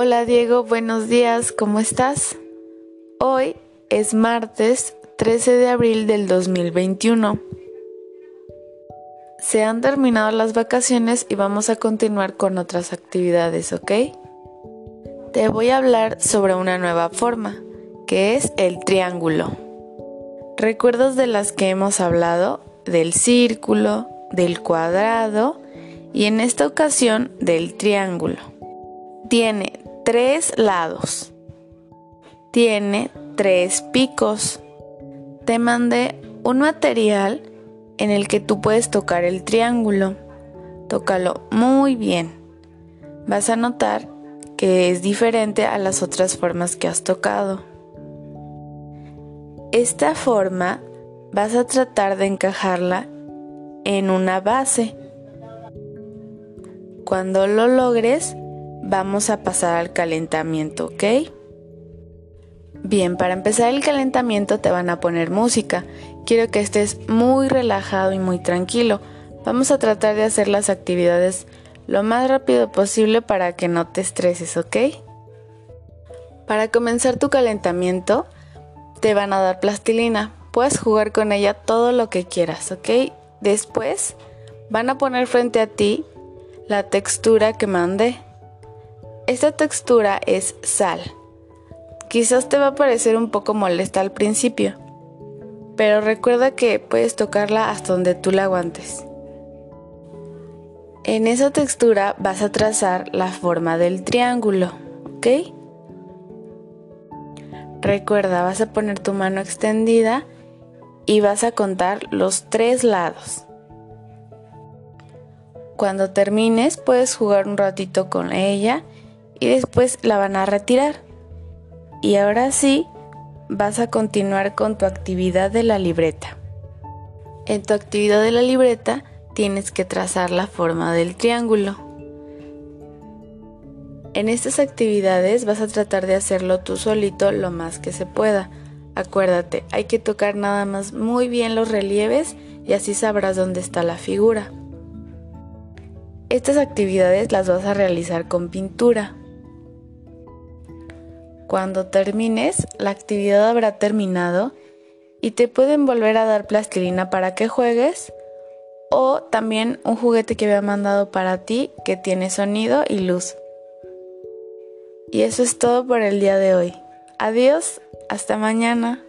Hola Diego, buenos días, ¿cómo estás? Hoy es martes 13 de abril del 2021. Se han terminado las vacaciones y vamos a continuar con otras actividades, ¿ok? Te voy a hablar sobre una nueva forma, que es el triángulo. ¿Recuerdas de las que hemos hablado? Del círculo, del cuadrado y en esta ocasión del triángulo. Tiene tres lados. Tiene tres picos. Te mandé un material en el que tú puedes tocar el triángulo. Tócalo muy bien. Vas a notar que es diferente a las otras formas que has tocado. Esta forma vas a tratar de encajarla en una base. Cuando lo logres, vamos a pasar al calentamiento, ¿ok? Bien, para empezar el calentamiento te van a poner música. Quiero que estés muy relajado y muy tranquilo. Vamos a tratar de hacer las actividades lo más rápido posible para que no te estreses, ¿ok? Para comenzar tu calentamiento te van a dar plastilina. Puedes jugar con ella todo lo que quieras, ¿ok? Después van a poner frente a ti la textura que mandé. Esta textura es sal. Quizás te va a parecer un poco molesta al principio, pero recuerda que puedes tocarla hasta donde tú la aguantes. En esa textura vas a trazar la forma del triángulo, ¿ok? Recuerda, vas a poner tu mano extendida y vas a contar los tres lados. Cuando termines puedes jugar un ratito con ella y después la van a retirar. Y ahora sí, vas a continuar con tu actividad de la libreta. En tu actividad de la libreta tienes que trazar la forma del triángulo. En estas actividades vas a tratar de hacerlo tú solito lo más que se pueda. Acuérdate, hay que tocar nada más muy bien los relieves y así sabrás dónde está la figura. Estas actividades las vas a realizar con pintura. Cuando termines, la actividad habrá terminado y te pueden volver a dar plastilina para que juegues o también un juguete que había mandado para ti que tiene sonido y luz. Y eso es todo por el día de hoy. Adiós, hasta mañana.